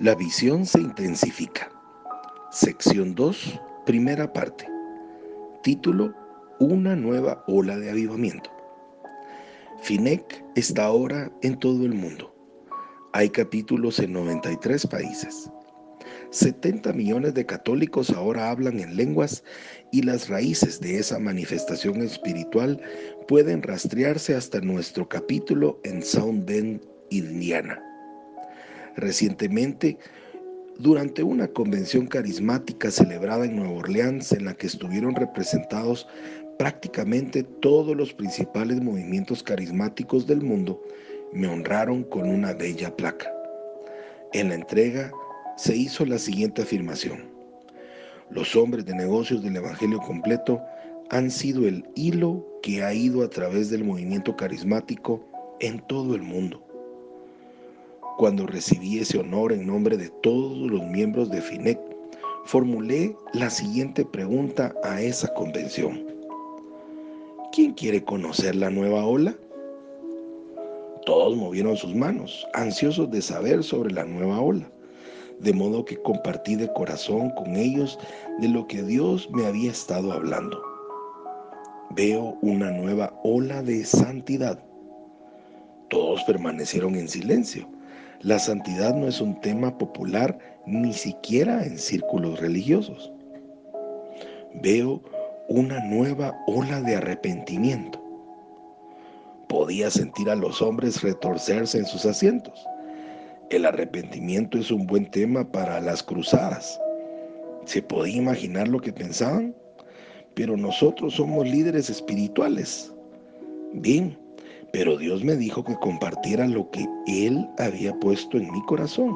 La visión se intensifica. Sección 2, primera parte. Título, Una nueva ola de avivamiento. FINEC está ahora en todo el mundo. Hay capítulos en 93 países. 70 millones de católicos ahora hablan en lenguas y las raíces de esa manifestación espiritual pueden rastrearse hasta nuestro capítulo en South Bend, Indiana. Recientemente, durante una convención carismática celebrada en Nueva Orleans en la que estuvieron representados prácticamente todos los principales movimientos carismáticos del mundo, me honraron con una bella placa. En la entrega se hizo la siguiente afirmación. Los hombres de negocios del Evangelio completo han sido el hilo que ha ido a través del movimiento carismático en todo el mundo. Cuando recibí ese honor en nombre de todos los miembros de FINEC, formulé la siguiente pregunta a esa convención. ¿Quién quiere conocer la nueva ola? Todos movieron sus manos, ansiosos de saber sobre la nueva ola, de modo que compartí de corazón con ellos de lo que Dios me había estado hablando. Veo una nueva ola de santidad. Todos permanecieron en silencio la santidad no es un tema popular ni siquiera en círculos religiosos. Veo una nueva ola de arrepentimiento. Podía sentir a los hombres retorcerse en sus asientos. El arrepentimiento es un buen tema para las cruzadas. ¿Se podía imaginar lo que pensaban? Pero nosotros somos líderes espirituales. Bien, pero Dios me dijo que compartiera lo que Él había puesto en mi corazón.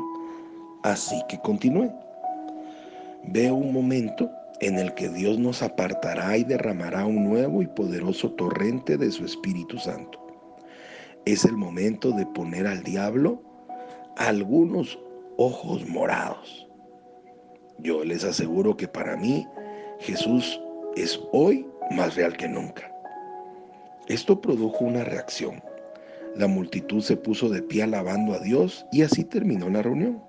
Así que continué. Veo un momento en el que Dios nos apartará y derramará un nuevo y poderoso torrente de su Espíritu Santo. Es el momento de poner al diablo algunos ojos morados. Yo les aseguro que para mí Jesús es hoy más real que nunca. Esto produjo una reacción. La multitud se puso de pie alabando a Dios y así terminó la reunión.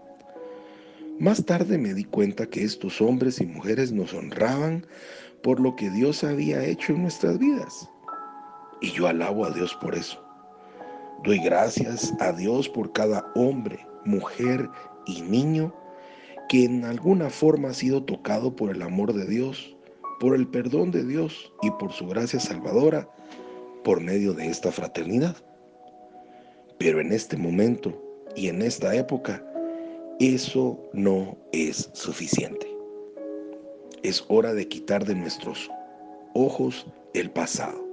Más tarde me di cuenta que estos hombres y mujeres nos honraban por lo que Dios había hecho en nuestras vidas. Y yo alabo a Dios por eso. Doy gracias a Dios por cada hombre, mujer y niño que en alguna forma ha sido tocado por el amor de Dios, por el perdón de Dios y por su gracia salvadora por medio de esta fraternidad. Pero en este momento y en esta época, eso no es suficiente. Es hora de quitar de nuestros ojos el pasado.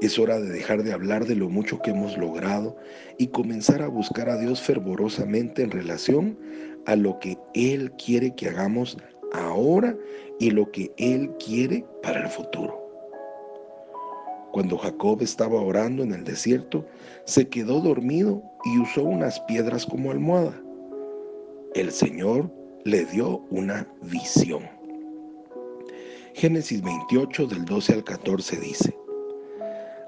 Es hora de dejar de hablar de lo mucho que hemos logrado y comenzar a buscar a Dios fervorosamente en relación a lo que Él quiere que hagamos ahora y lo que Él quiere para el futuro. Cuando Jacob estaba orando en el desierto, se quedó dormido y usó unas piedras como almohada. El Señor le dio una visión. Génesis 28 del 12 al 14 dice,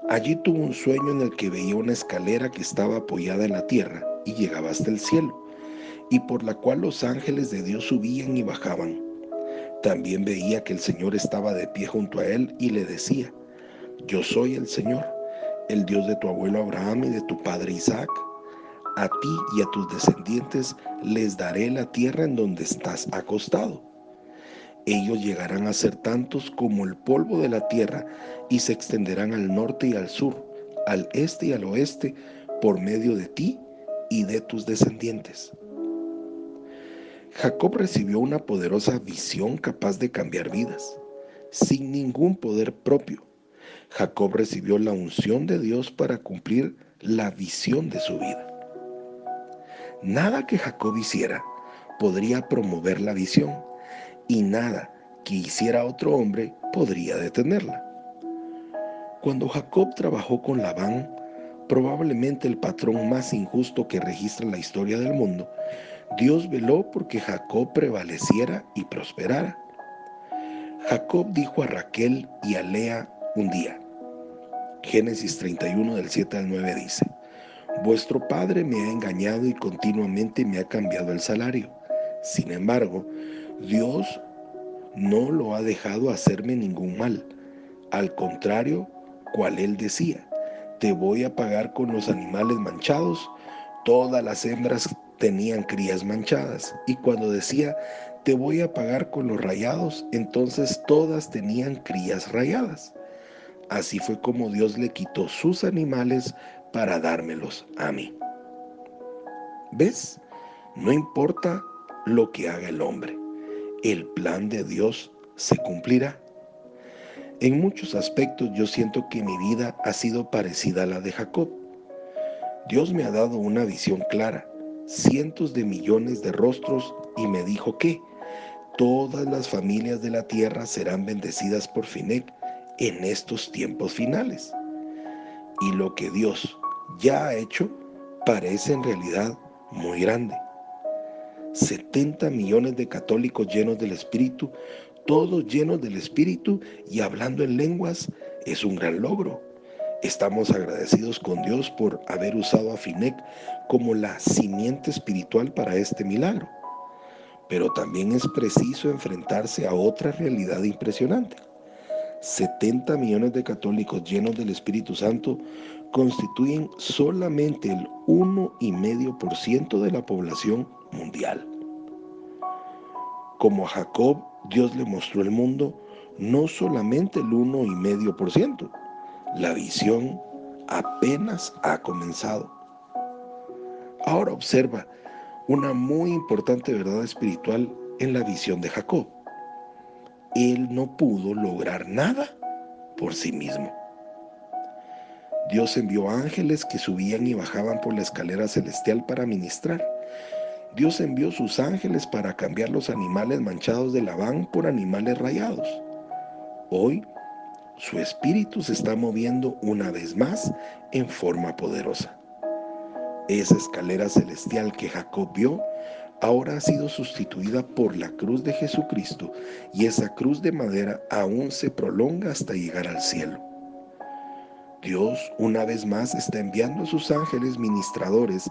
Allí tuvo un sueño en el que veía una escalera que estaba apoyada en la tierra y llegaba hasta el cielo, y por la cual los ángeles de Dios subían y bajaban. También veía que el Señor estaba de pie junto a él y le decía, yo soy el Señor, el Dios de tu abuelo Abraham y de tu padre Isaac. A ti y a tus descendientes les daré la tierra en donde estás acostado. Ellos llegarán a ser tantos como el polvo de la tierra y se extenderán al norte y al sur, al este y al oeste, por medio de ti y de tus descendientes. Jacob recibió una poderosa visión capaz de cambiar vidas, sin ningún poder propio Jacob recibió la unción de Dios para cumplir la visión de su vida. Nada que Jacob hiciera podría promover la visión y nada que hiciera otro hombre podría detenerla. Cuando Jacob trabajó con Labán, probablemente el patrón más injusto que registra la historia del mundo, Dios veló porque Jacob prevaleciera y prosperara. Jacob dijo a Raquel y a Lea un día, Génesis 31 del 7 al 9 dice, Vuestro padre me ha engañado y continuamente me ha cambiado el salario. Sin embargo, Dios no lo ha dejado hacerme ningún mal. Al contrario, cual él decía, te voy a pagar con los animales manchados. Todas las hembras tenían crías manchadas. Y cuando decía, te voy a pagar con los rayados, entonces todas tenían crías rayadas. Así fue como Dios le quitó sus animales para dármelos a mí. ¿Ves? No importa lo que haga el hombre, el plan de Dios se cumplirá. En muchos aspectos yo siento que mi vida ha sido parecida a la de Jacob. Dios me ha dado una visión clara, cientos de millones de rostros y me dijo que todas las familias de la tierra serán bendecidas por Finec en estos tiempos finales. Y lo que Dios ya ha hecho parece en realidad muy grande. 70 millones de católicos llenos del Espíritu, todos llenos del Espíritu y hablando en lenguas, es un gran logro. Estamos agradecidos con Dios por haber usado a Finec como la simiente espiritual para este milagro. Pero también es preciso enfrentarse a otra realidad impresionante. 70 millones de católicos llenos del Espíritu Santo constituyen solamente el 1,5% de la población mundial. Como a Jacob, Dios le mostró el mundo no solamente el 1,5%, la visión apenas ha comenzado. Ahora observa una muy importante verdad espiritual en la visión de Jacob. Él no pudo lograr nada por sí mismo. Dios envió ángeles que subían y bajaban por la escalera celestial para ministrar. Dios envió sus ángeles para cambiar los animales manchados de Labán por animales rayados. Hoy, su espíritu se está moviendo una vez más en forma poderosa. Esa escalera celestial que Jacob vio ahora ha sido sustituida por la cruz de Jesucristo y esa cruz de madera aún se prolonga hasta llegar al cielo. Dios una vez más está enviando a sus ángeles ministradores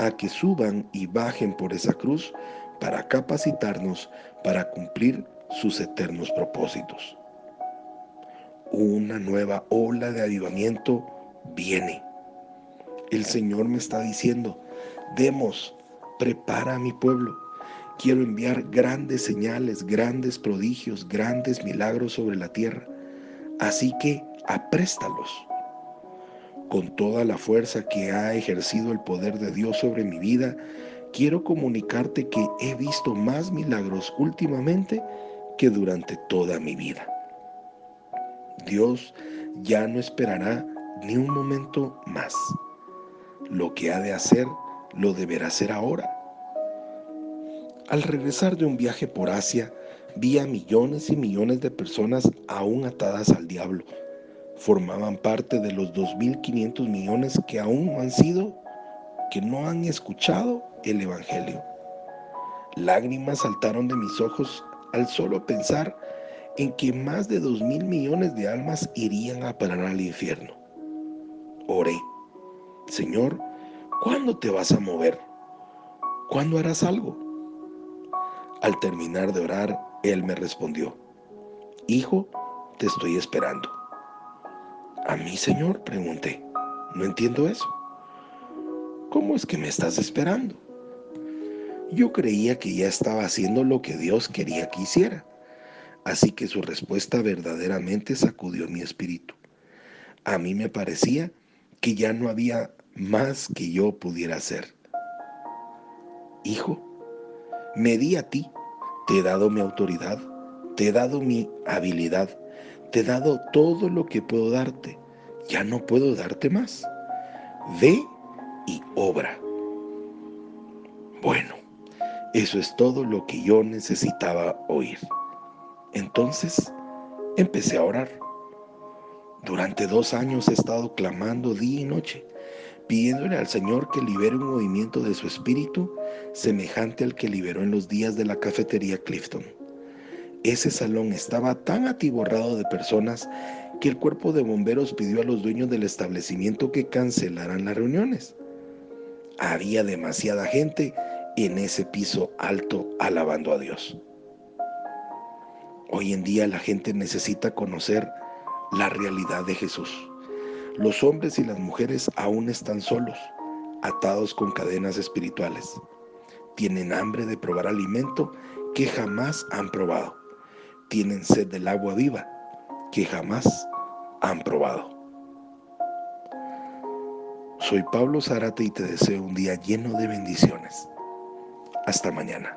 a que suban y bajen por esa cruz para capacitarnos para cumplir sus eternos propósitos. Una nueva ola de avivamiento viene. El Señor me está diciendo, demos, prepara a mi pueblo. Quiero enviar grandes señales, grandes prodigios, grandes milagros sobre la tierra. Así que apréstalos con toda la fuerza que ha ejercido el poder de Dios sobre mi vida, quiero comunicarte que he visto más milagros últimamente que durante toda mi vida. Dios ya no esperará ni un momento más. Lo que ha de hacer, lo deberá hacer ahora. Al regresar de un viaje por Asia, vi a millones y millones de personas aún atadas al diablo, formaban parte de los 2.500 millones que aún no han sido, que no han escuchado el Evangelio. Lágrimas saltaron de mis ojos al solo pensar en que más de 2.000 millones de almas irían a parar al infierno. Oré, Señor, ¿cuándo te vas a mover? ¿Cuándo harás algo? Al terminar de orar, Él me respondió, Hijo, te estoy esperando. ¿A mí, Señor? Pregunté. No entiendo eso. ¿Cómo es que me estás esperando? Yo creía que ya estaba haciendo lo que Dios quería que hiciera. Así que su respuesta verdaderamente sacudió mi espíritu. A mí me parecía que ya no había más que yo pudiera hacer. Hijo, me di a ti, te he dado mi autoridad, te he dado mi habilidad, te he dado todo lo que puedo darte. Ya no puedo darte más. Ve y obra. Bueno, eso es todo lo que yo necesitaba oír. Entonces empecé a orar. Durante dos años he estado clamando día y noche, pidiéndole al Señor que libere un movimiento de su espíritu semejante al que liberó en los días de la cafetería Clifton. Ese salón estaba tan atiborrado de personas que el cuerpo de bomberos pidió a los dueños del establecimiento que cancelaran las reuniones. Había demasiada gente en ese piso alto alabando a Dios. Hoy en día la gente necesita conocer la realidad de Jesús. Los hombres y las mujeres aún están solos, atados con cadenas espirituales. Tienen hambre de probar alimento que jamás han probado. Tienen sed del agua viva que jamás han probado. Soy Pablo Zárate y te deseo un día lleno de bendiciones. Hasta mañana.